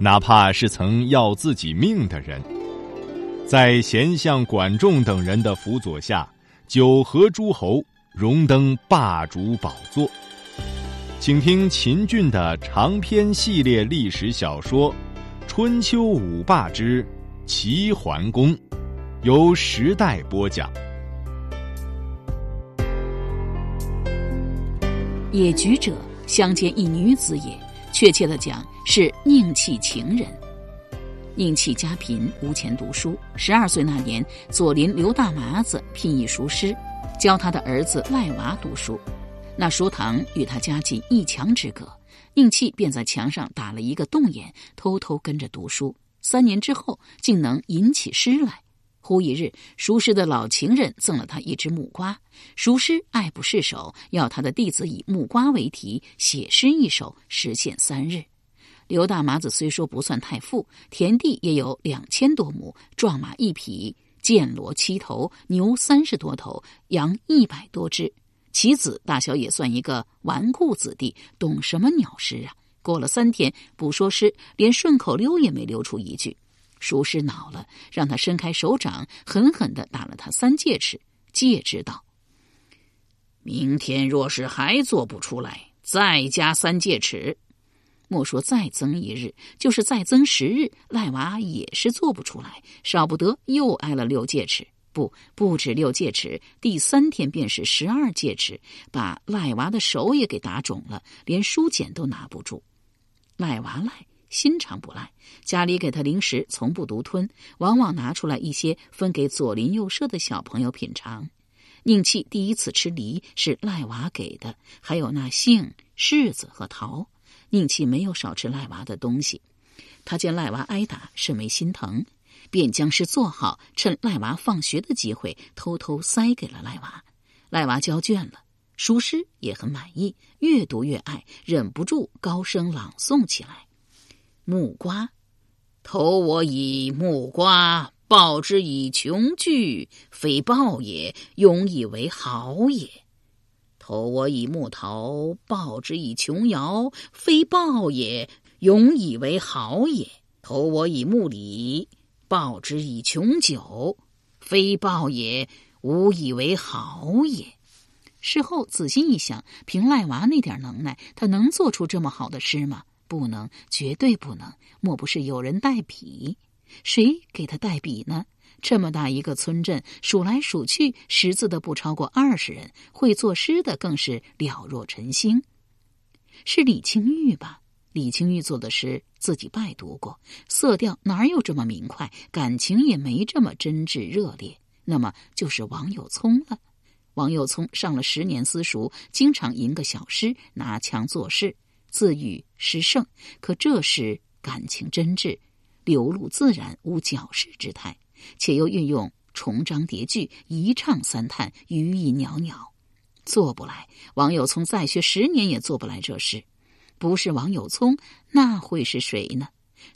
哪怕是曾要自己命的人，在贤相管仲等人的辅佐下，九合诸侯，荣登霸主宝座。请听秦俊的长篇系列历史小说《春秋五霸之齐桓公》，由时代播讲。野菊者，相见一女子也。确切的讲，是宁弃情人。宁弃家贫，无钱读书。十二岁那年，左邻刘大麻子聘一塾师，教他的儿子赖娃读书。那书堂与他家仅一墙之隔，宁弃便在墙上打了一个洞眼，偷偷跟着读书。三年之后，竟能吟起诗来。忽一日，熟师的老情人赠了他一只木瓜，熟师爱不释手，要他的弟子以木瓜为题写诗一首，实现三日。刘大麻子虽说不算太富，田地也有两千多亩，壮马一匹，剑骡七头，牛三十多头，羊一百多只。其子大小也算一个纨绔子弟，懂什么鸟诗啊？过了三天，不说诗，连顺口溜也没溜出一句。熟师恼了，让他伸开手掌，狠狠的打了他三戒尺，戒之道：“明天若是还做不出来，再加三戒尺。莫说再增一日，就是再增十日，赖娃也是做不出来，少不得又挨了六戒尺。不，不止六戒尺，第三天便是十二戒尺，把赖娃的手也给打肿了，连书简都拿不住。赖娃赖。”心肠不赖，家里给他零食从不独吞，往往拿出来一些分给左邻右舍的小朋友品尝。宁气第一次吃梨是赖娃给的，还有那杏、柿子和桃。宁气没有少吃赖娃的东西，他见赖娃挨打，甚为心疼，便将诗做好，趁赖娃放学的机会偷偷塞给了赖娃。赖娃交卷了，熟诗也很满意，越读越爱，忍不住高声朗诵起来。木瓜，投我以木瓜，报之以琼琚，非报也，永以为好也；投我以木桃，报之以琼瑶，非报也，永以为好也；投我以木李，报之以琼酒，非报也，无以为好也。事后仔细一想，凭赖娃那点能耐，他能做出这么好的诗吗？不能，绝对不能！莫不是有人代笔？谁给他代笔呢？这么大一个村镇，数来数去，识字的不超过二十人，会作诗的更是了若晨星。是李清玉吧？李清玉做的诗，自己拜读过，色调哪有这么明快，感情也没这么真挚热烈。那么就是王有聪了。王有聪上了十年私塾，经常吟个小诗，拿腔作势。自语诗圣，可这时感情真挚，流露自然，无矫饰之态，且又运用重章叠句，一唱三叹，余意袅袅，做不来。王友聪再学十年也做不来这事，不是王友聪，那会是谁呢？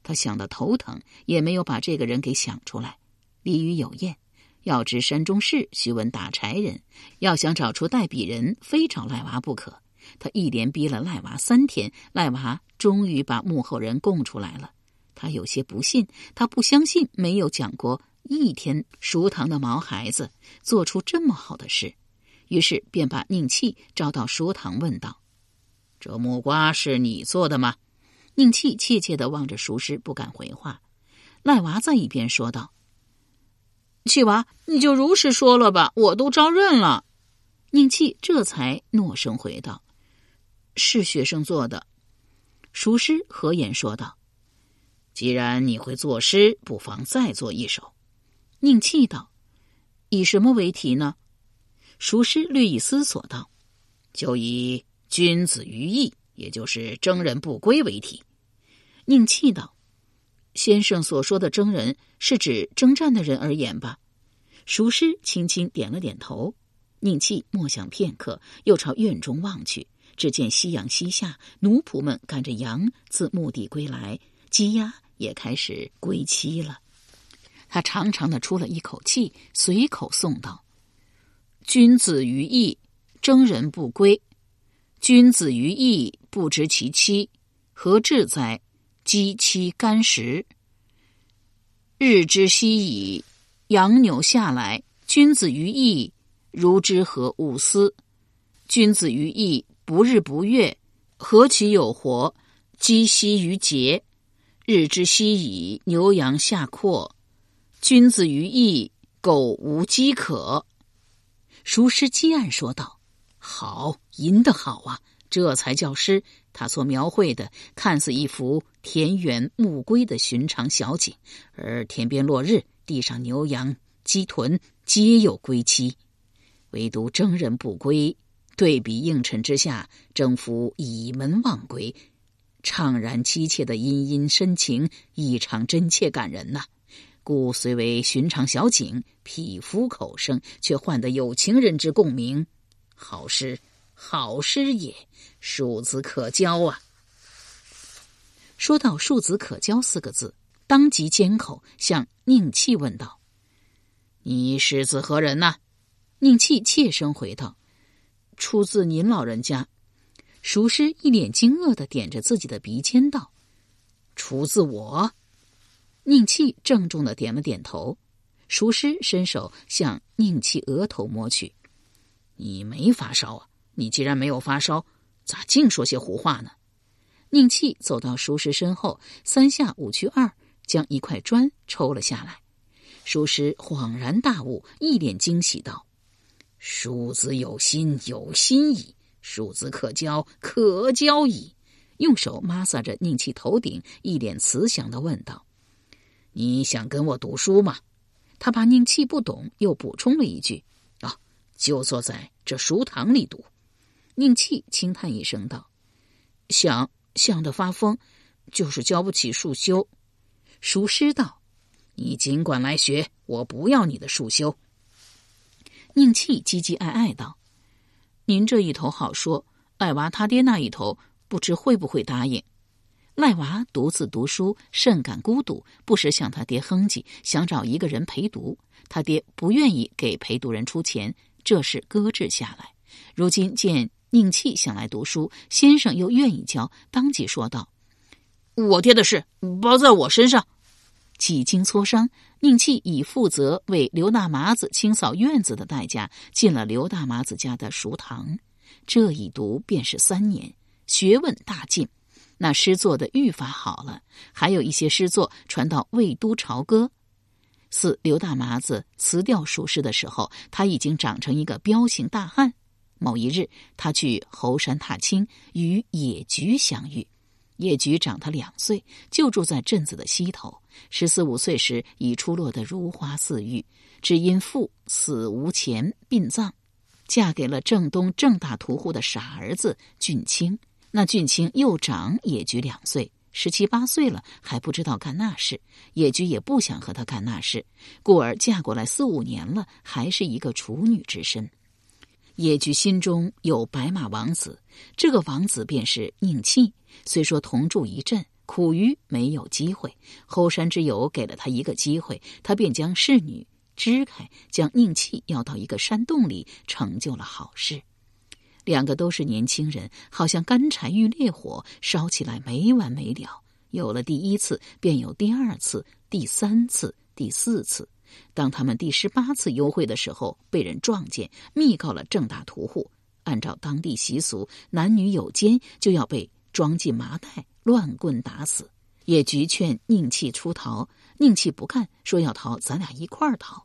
他想得头疼，也没有把这个人给想出来。俚语有谚：要知山中事，须问打柴人。要想找出代笔人，非找赖娃不可。他一连逼了赖娃三天，赖娃终于把幕后人供出来了。他有些不信，他不相信没有讲过一天熟堂的毛孩子做出这么好的事，于是便把宁气招到书堂问道：“这木瓜是你做的吗？”宁气怯怯的望着熟师，不敢回话。赖娃在一边说道：“气娃，你就如实说了吧，我都招认了。”宁气这才诺声回道。是学生做的，熟师和言说道：“既然你会作诗，不妨再做一首。”宁气道：“以什么为题呢？”熟师略一思索道：“就以‘君子于义’，也就是‘征人不归’为题。”宁气道：“先生所说的征人是指征战的人而言吧？熟师轻轻点了点头。宁气默想片刻，又朝院中望去，只见夕阳西下，奴仆们赶着羊自墓地归来，鸡鸭也开始归期了。他长长的出了一口气，随口诵道：“君子于义，征人不归；君子于义，不知其妻，何至哉？鸡妻干食。日之夕矣，羊牛下来，君子于义。”如之何勿思？君子于义，不日不月，何其有活？积息于节，日之夕矣，牛羊下阔。君子于义，苟无饥渴。熟师积案说道：“好，吟得好啊！这才叫诗。他所描绘的，看似一幅田园牧归的寻常小景，而天边落日，地上牛羊鸡豚皆有归期。”唯独征人不归，对比映衬之下，征夫倚门望归，怅然凄切的殷殷深情，异常真切感人呐。故虽为寻常小景，匹夫口声，却换得有情人之共鸣。好诗，好诗也，庶子可教啊！说到“庶子可教”四个字，当即缄口，向宁气问道：“你是子何人呐？”宁气怯声回道：“出自您老人家。”熟师一脸惊愕的点着自己的鼻尖道：“出自我。”宁气郑重的点了点头。熟师伸手向宁气额头摸去：“你没发烧啊？你既然没有发烧，咋净说些胡话呢？”宁气走到熟师身后，三下五去二，将一块砖抽了下来。熟师恍然大悟，一脸惊喜道。庶子有心，有心矣；庶子可教，可教矣。用手抹撒着宁气头顶，一脸慈祥的问道：“你想跟我读书吗？”他怕宁气不懂，又补充了一句：“啊，就坐在这书堂里读。”宁气轻叹一声道：“想想的发疯，就是教不起束修。”熟师道：“你尽管来学，我不要你的束修。”宁气唧唧爱爱道：“您这一头好说，赖娃他爹那一头不知会不会答应。”赖娃独自读书，甚感孤独，不时向他爹哼唧，想找一个人陪读。他爹不愿意给陪读人出钱，这事搁置下来。如今见宁气想来读书，先生又愿意教，当即说道：“我爹的事包在我身上。”几经磋商，宁气以负责为刘大麻子清扫院子的代价，进了刘大麻子家的塾堂。这一读便是三年，学问大进。那诗作的愈发好了，还有一些诗作传到魏都朝歌。四刘大麻子辞掉书诗的时候，他已经长成一个彪形大汉。某一日，他去猴山踏青，与野菊相遇。野菊长他两岁，就住在镇子的西头。十四五岁时，已出落得如花似玉，只因父死无钱殡葬，嫁给了正东正大屠户的傻儿子俊清。那俊清又长野菊两岁，十七八岁了，还不知道干那事。野菊也不想和他干那事，故而嫁过来四五年了，还是一个处女之身。野菊心中有白马王子，这个王子便是宁气。虽说同住一镇，苦于没有机会。后山之友给了他一个机会，他便将侍女支开，将宁气要到一个山洞里，成就了好事。两个都是年轻人，好像干柴遇烈火，烧起来没完没了。有了第一次，便有第二次、第三次、第四次。当他们第十八次幽会的时候，被人撞见，密告了郑大屠户。按照当地习俗，男女有奸就要被装进麻袋，乱棍打死。野菊劝宁气出逃，宁气不干，说要逃，咱俩一块儿逃。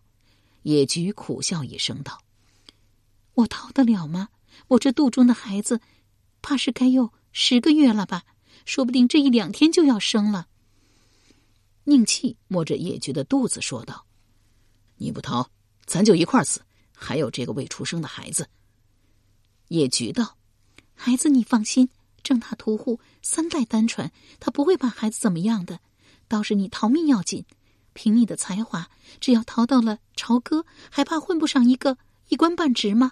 野菊苦笑一声道：“我逃得了吗？我这肚中的孩子，怕是该有十个月了吧？说不定这一两天就要生了。”宁气摸着野菊的肚子说道。你不逃，咱就一块儿死。还有这个未出生的孩子。野菊道：“孩子，你放心，正大屠户三代单传，他不会把孩子怎么样的。倒是你逃命要紧。凭你的才华，只要逃到了朝歌，还怕混不上一个一官半职吗？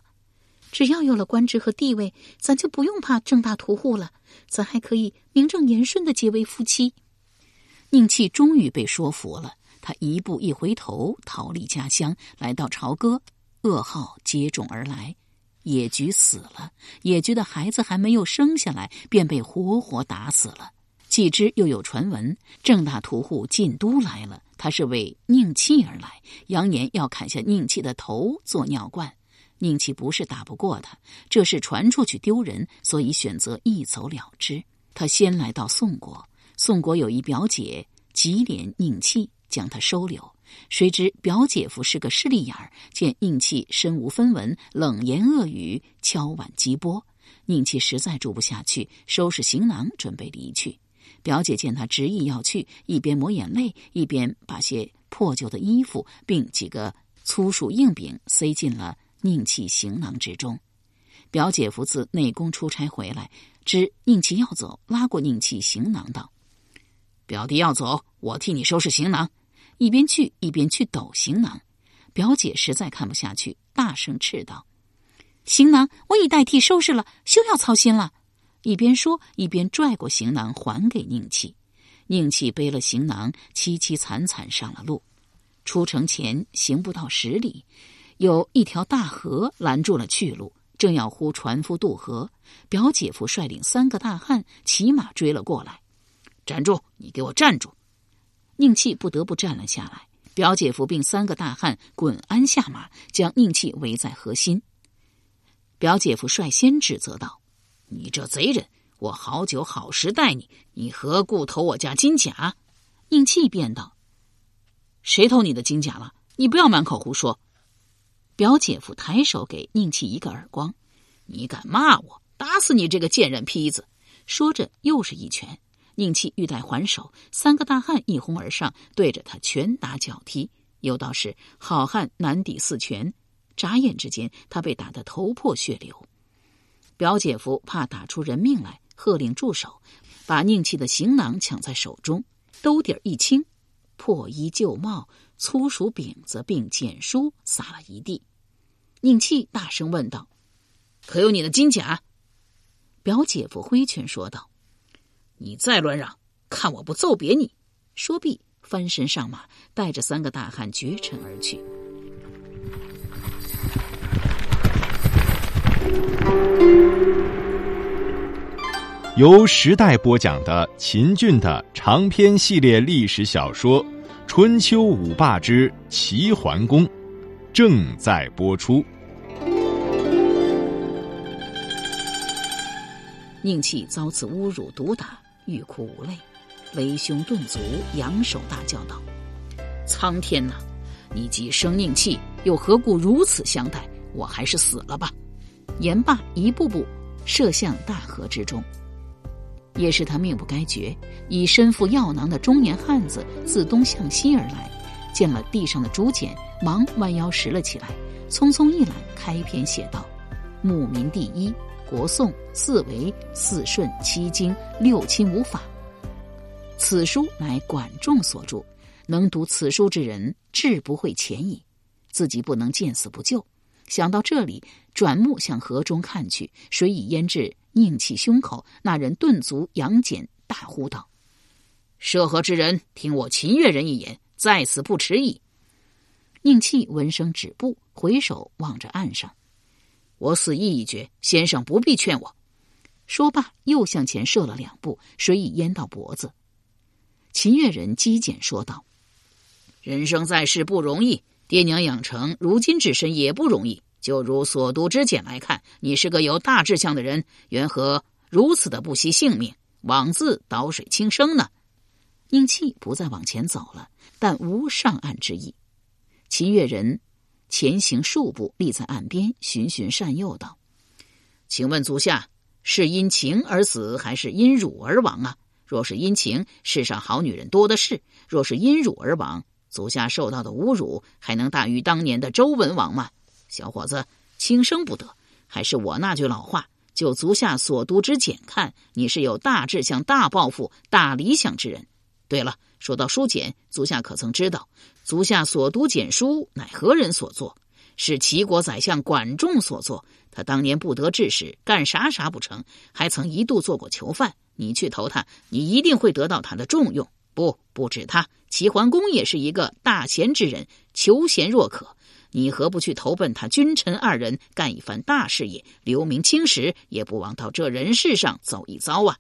只要有了官职和地位，咱就不用怕正大屠户了，咱还可以名正言顺的结为夫妻。宁气终于被说服了，他一步一回头，逃离家乡，来到朝歌，噩耗接踵而来。野菊死了，野菊的孩子还没有生下来，便被活活打死了。继之又有传闻，郑大屠户进都来了，他是为宁气而来，扬言要砍下宁气的头做尿罐。宁气不是打不过他，这事传出去丢人，所以选择一走了之。他先来到宋国，宋国有一表姐，吉怜宁气，将他收留。谁知表姐夫是个势利眼儿，见宁气身无分文，冷言恶语，敲碗击钵。宁气实在住不下去，收拾行囊准备离去。表姐见他执意要去，一边抹眼泪，一边把些破旧的衣服并几个粗树硬饼塞进了宁气行囊之中。表姐夫自内宫出差回来，知宁气要走，拉过宁气行囊道：“表弟要走，我替你收拾行囊。”一边去一边去抖行囊，表姐实在看不下去，大声斥道：“行囊我已代替收拾了，休要操心了。”一边说一边拽过行囊还给宁气。宁气背了行囊，凄凄惨惨上了路。出城前行不到十里，有一条大河拦住了去路，正要呼船夫渡河。表姐夫率领三个大汉骑马追了过来：“站住！你给我站住！”宁气不得不站了下来，表姐夫并三个大汉滚鞍下马，将宁气围在河心。表姐夫率先指责道：“你这贼人，我好酒好食待你，你何故偷我家金甲？”宁气便道：“谁偷你的金甲了？你不要满口胡说！”表姐夫抬手给宁气一个耳光：“你敢骂我，打死你这个贱人坯子！”说着又是一拳。宁气欲待还手，三个大汉一哄而上，对着他拳打脚踢。有道是好汉难抵四拳，眨眼之间，他被打得头破血流。表姐夫怕打出人命来，喝令住手，把宁气的行囊抢在手中，兜底儿一清，破衣旧帽、粗薯饼子并简书撒了一地。宁气大声问道：“可有你的金甲？”表姐夫挥拳说道。你再乱嚷，看我不揍扁你！说毕，翻身上马，带着三个大汉绝尘而去。由时代播讲的秦俊的长篇系列历史小说《春秋五霸之齐桓公》正在播出。宁气遭此侮辱毒打。欲哭无泪，勒胸顿足，扬手大叫道：“苍天呐！你既生宁气，又何故如此相待？我还是死了吧！”言罢，一步步射向大河之中。也是他命不该绝，以身负药囊的中年汉子自东向西而来，见了地上的竹简，忙弯腰拾了起来，匆匆一览，开篇写道：“牧民第一。”国颂四维四顺七经六亲五法，此书乃管仲所著，能读此书之人，志不会浅矣。自己不能见死不救，想到这里，转目向河中看去，水已淹至宁气胸口。那人顿足扬锏，大呼道：“涉河之人，听我秦越人一言，在此不迟矣。”宁气闻声止步，回首望着岸上。我死意已决，先生不必劝我。说罢，又向前射了两步，水已淹到脖子。秦越人机简说道：“人生在世不容易，爹娘养成如今之身也不容易。就如所读之简来看，你是个有大志向的人，缘何如此的不惜性命，枉自倒水轻生呢？”宁气不再往前走了，但无上岸之意。秦越人。前行数步，立在岸边，循循善诱道：“请问足下是因情而死，还是因辱而亡啊？若是因情，世上好女人多的是；若是因辱而亡，足下受到的侮辱还能大于当年的周文王吗？小伙子，轻生不得。还是我那句老话，就足下所读之简看，你是有大志向、大抱负、大理想之人。对了，说到书简，足下可曾知道，足下所读简书乃何人所作？是齐国宰相管仲所作。他当年不得志时，干啥啥不成，还曾一度做过囚犯。你去投他，你一定会得到他的重用。不，不止他，齐桓公也是一个大贤之人，求贤若渴。你何不去投奔他君臣二人，干一番大事业，留名青史，也不枉到这人世上走一遭啊！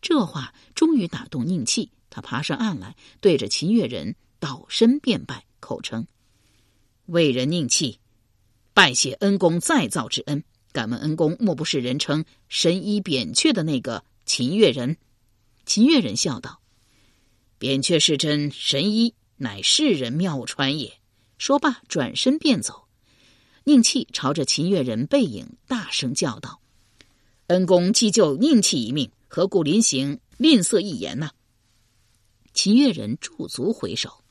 这话终于打动宁气，他爬上岸来，对着秦越人倒身便拜，口称：“为人宁气，拜谢恩公再造之恩。敢问恩公，莫不是人称神医扁鹊的那个秦越人？”秦越人笑道：“扁鹊是真神医，乃世人妙传也。”说罢，转身便走。宁气朝着秦越人背影大声叫道：“恩公既救宁气一命，何故临行吝啬一言呢？”秦越人驻足回首：“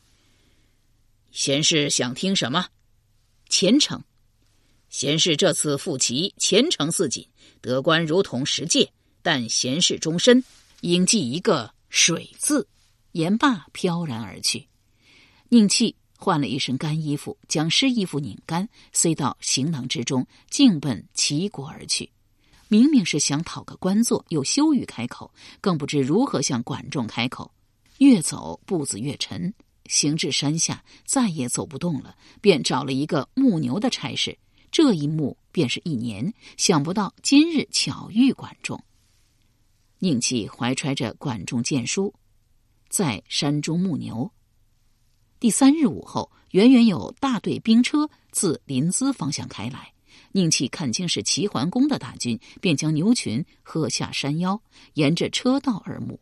贤士想听什么？前程。贤士这次赴齐，前程似锦，得官如同石戒。但贤士终身应记一个水字。”言罢，飘然而去。宁气。换了一身干衣服，将湿衣服拧干，塞到行囊之中，径奔齐国而去。明明是想讨个官做，又羞于开口，更不知如何向管仲开口。越走步子越沉，行至山下，再也走不动了，便找了一个牧牛的差事。这一牧便是一年。想不到今日巧遇管仲，宁气怀揣着管仲荐书，在山中牧牛。第三日午后，远远有大队兵车自临淄方向开来。宁气看清是齐桓公的大军，便将牛群喝下山腰，沿着车道而牧。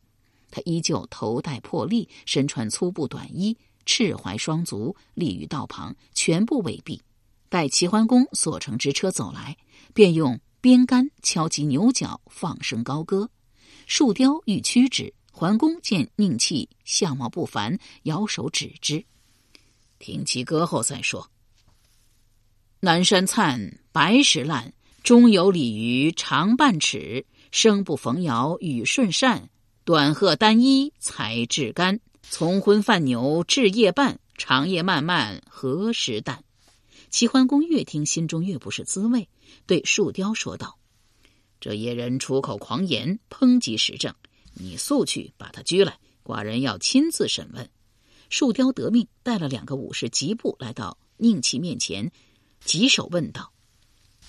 他依旧头戴破笠，身穿粗布短衣，赤怀双足，立于道旁，全部围蔽。待齐桓公所乘之车走来，便用鞭杆敲击牛角，放声高歌。树雕欲驱之。桓公见宁气相貌不凡，摇手指之，听其歌后再说。南山灿，白石烂，中有鲤鱼长半尺，生不逢尧，雨顺善，短褐单衣才至干。从昏饭牛至夜半，长夜漫漫何时旦？齐桓公越听，心中越不是滋味，对树雕说道：“这野人出口狂言，抨击时政。”你速去把他拘来，寡人要亲自审问。树雕得命，带了两个武士，疾步来到宁气面前，棘手问道：“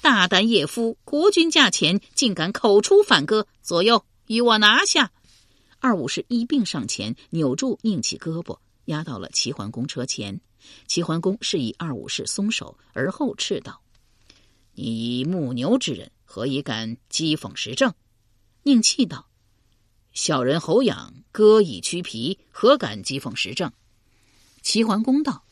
大胆野夫，国君驾前，竟敢口出反歌！左右与我拿下！”二武士一并上前，扭住宁气胳膊，压到了齐桓公车前。齐桓公示意二武士松手，而后斥道：“你牧牛之人，何以敢讥讽时政？”宁气道。小人侯养歌以驱皮，何敢讥讽时政？齐桓公道：“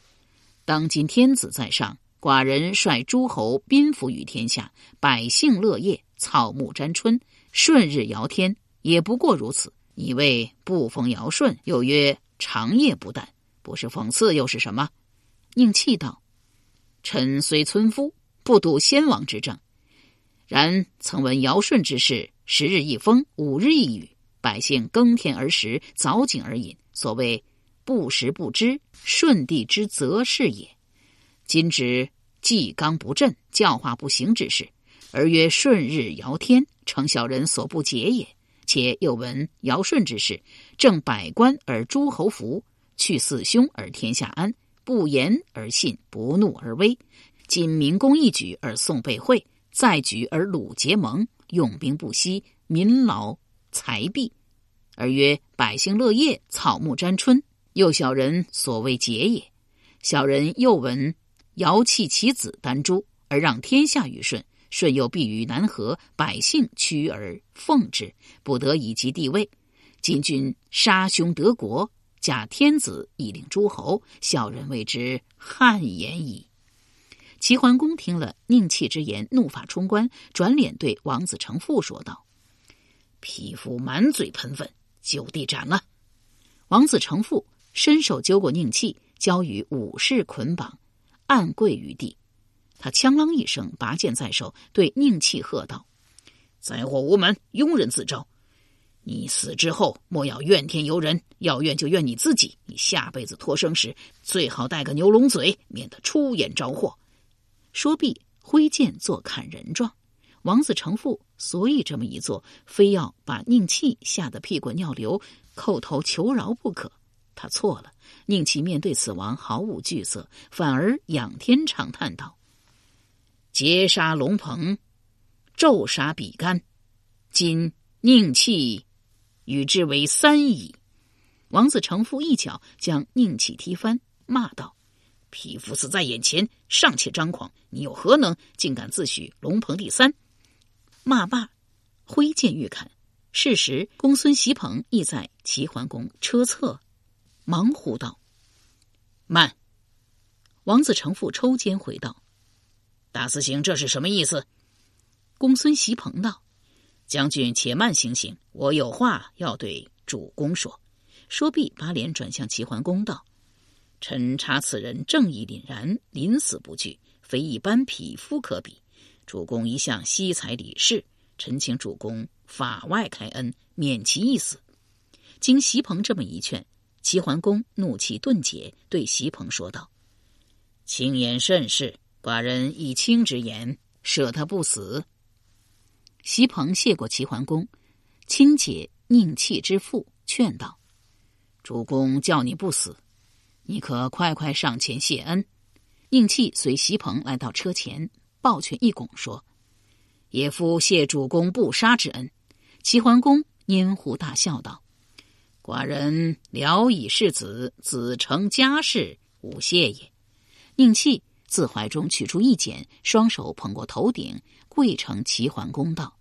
当今天子在上，寡人率诸侯宾服于天下，百姓乐业，草木沾春，顺日尧天，也不过如此。你谓不逢尧舜，又曰长夜不旦，不是讽刺又是什么？”宁气道：“臣虽村夫，不睹先王之政，然曾闻尧舜之事：十日一风，五日一雨。”百姓耕田而食，凿井而饮。所谓不时不知，舜帝之责是也。今之纪纲不振，教化不行之事，而曰顺日尧天，成小人所不解也。且又闻尧舜之事，正百官而诸侯服，去四凶而天下安，不言而信，不怒而威。今民公一举而宋被会，再举而鲁结盟，用兵不息，民劳。财币，而曰百姓乐业，草木沾春，又小人所谓节也。小人又闻尧弃其子丹朱，而让天下于舜，舜又避于南河，百姓屈而奉之，不得以及地位。今君杀兄得国，假天子以令诸侯，小人谓之汗颜矣。齐桓公听了宁弃之言，怒发冲冠，转脸对王子成父说道。匹夫满嘴喷粪，就地斩了！王子成父伸手揪过宁气，交与武士捆绑，按跪于地。他枪啷一声，拔剑在手，对宁气喝道：“灾祸无门，庸人自招！你死之后，莫要怨天尤人，要怨就怨你自己。你下辈子托生时，最好带个牛龙嘴，免得出言招祸。说毕，挥剑做砍人状。王子成父所以这么一做，非要把宁气吓得屁滚尿流，叩头求饶不可。他错了。宁气面对死亡毫无惧色，反而仰天长叹道：“劫杀龙鹏，骤杀比干，今宁气。”与之为三矣。王子成父一脚将宁气踢翻，骂道：“匹夫死在眼前，尚且张狂！你又何能竟敢自诩龙鹏第三？”骂罢，挥剑欲砍。是时，公孙袭鹏亦在齐桓公车侧，忙呼道：“慢！”王子成父抽肩回道：“大司行，这是什么意思？”公孙袭鹏道。将军且慢行行，我有话要对主公说。说毕，把脸转向齐桓公道：“臣查此人正义凛然，临死不惧，非一般匹夫可比。主公一向惜才礼士，臣请主公法外开恩，免其一死。”经席鹏这么一劝，齐桓公怒气顿解，对席鹏说道：“轻言甚是，寡人以轻之言，赦他不死。”席鹏谢过齐桓公，亲解宁气之父，劝道：“主公叫你不死，你可快快上前谢恩。”宁气随席鹏来到车前，抱拳一拱，说：“野夫谢主公不杀之恩。”齐桓公拈胡大笑道：“寡人聊以世子，子承家事，吾谢也。”宁弃自怀中取出一剪，双手捧过头顶。跪成齐桓公道：“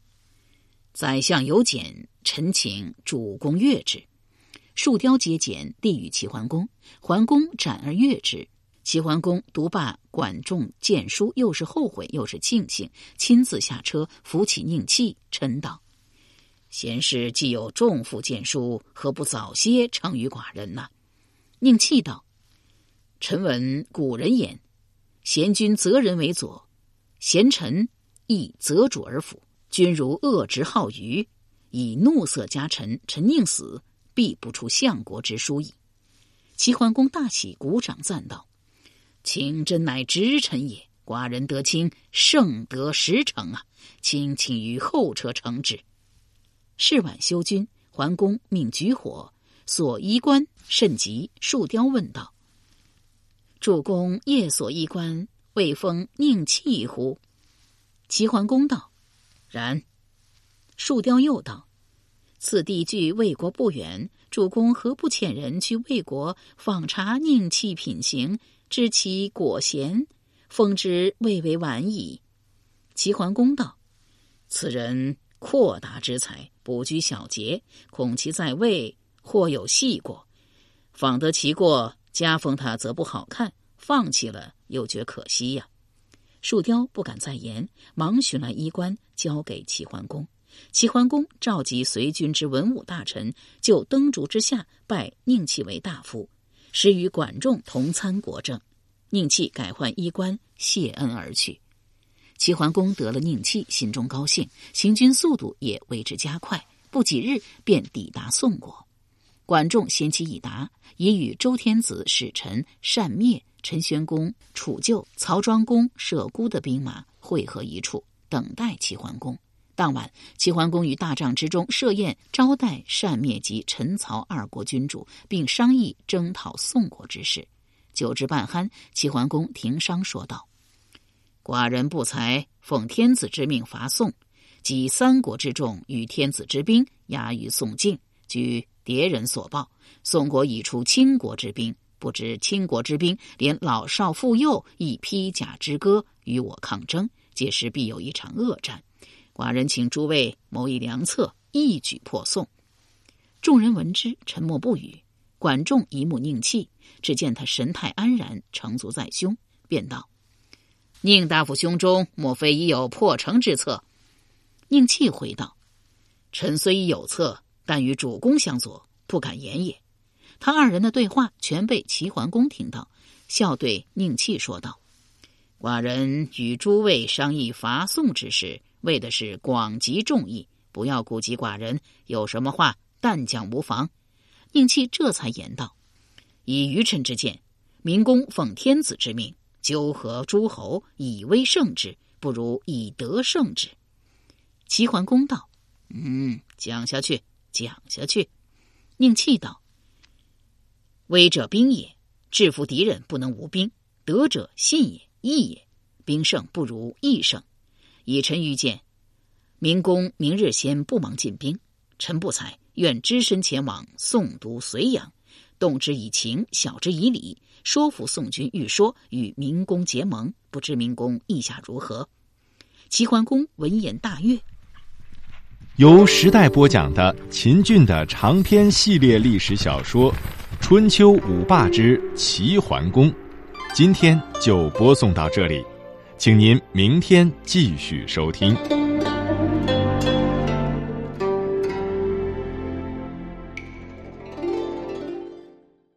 宰相有简，臣请主公阅之。”树雕接简，递与齐桓公。桓公展而阅之。齐桓公读罢管仲谏书，又是后悔又是庆幸，亲自下车扶起宁气，嗔道：“贤士既有重负谏书，何不早些呈于寡人呢？”宁气道：“臣闻古人言，贤君择人为左，贤臣。”亦择主而辅。君如恶直好愚，以怒色加臣，臣宁死，必不出相国之书矣。齐桓公大喜，鼓掌赞道：“卿真乃直臣也！寡人得卿，胜得十成啊！卿请于后车乘之。”是晚休军，桓公命举火，所衣冠甚急。树雕问道：“主公夜所衣冠，未封宁弃乎？”齐桓公道：“然。”树雕又道：“此地距魏国不远，主公何不遣人去魏国访查宁弃品行，知其果贤，封之未为晚矣。”齐桓公道：“此人阔达之才，不拘小节，恐其在位或有细过，访得其过，加封他则不好看；放弃了，又觉可惜呀。”树雕不敢再言，忙寻来衣冠，交给齐桓公。齐桓公召集随军之文武大臣，就灯烛之下拜宁戚为大夫，使与管仲同参国政。宁气改换衣冠，谢恩而去。齐桓公得了宁气，心中高兴，行军速度也为之加快，不几日便抵达宋国。管仲先期已达，已与周天子使臣善灭。陈宣公、楚旧、曹庄公、舍孤的兵马汇合一处，等待齐桓公。当晚，齐桓公于大帐之中设宴，招待善灭及陈、曹二国君主，并商议征讨宋国之事。酒至半酣，齐桓公停商说道：“寡人不才，奉天子之命伐宋，集三国之众与天子之兵，压于宋境。据敌人所报，宋国已出倾国之兵。”不知倾国之兵，连老少妇幼亦披甲之歌与我抗争，届时必有一场恶战。寡人请诸位谋一良策，一举破宋。众人闻之，沉默不语。管仲一目宁气，只见他神态安然，成足在胸，便道：“宁大夫胸中莫非已有破城之策？”宁气回道：“臣虽已有策，但与主公相左，不敢言也。”他二人的对话全被齐桓公听到，笑对宁气说道：“寡人与诸位商议伐宋之事，为的是广集众议，不要顾及寡人，有什么话但讲无妨。”宁戚这才言道：“以愚臣之见，明公奉天子之命，纠合诸侯，以威胜之，不如以德胜之。”齐桓公道：“嗯，讲下去，讲下去。”宁戚道：“威者兵也，制服敌人不能无兵；德者信也，义也。兵胜不如义胜。以臣愚见，明公明日先不忙进兵，臣不才，愿只身前往诵读隋阳，动之以情，晓之以理，说服宋军欲说与明公结盟。不知明公意下如何？”齐桓公闻言大悦。由时代播讲的秦俊的长篇系列历史小说《春秋五霸之齐桓公》，今天就播送到这里，请您明天继续收听。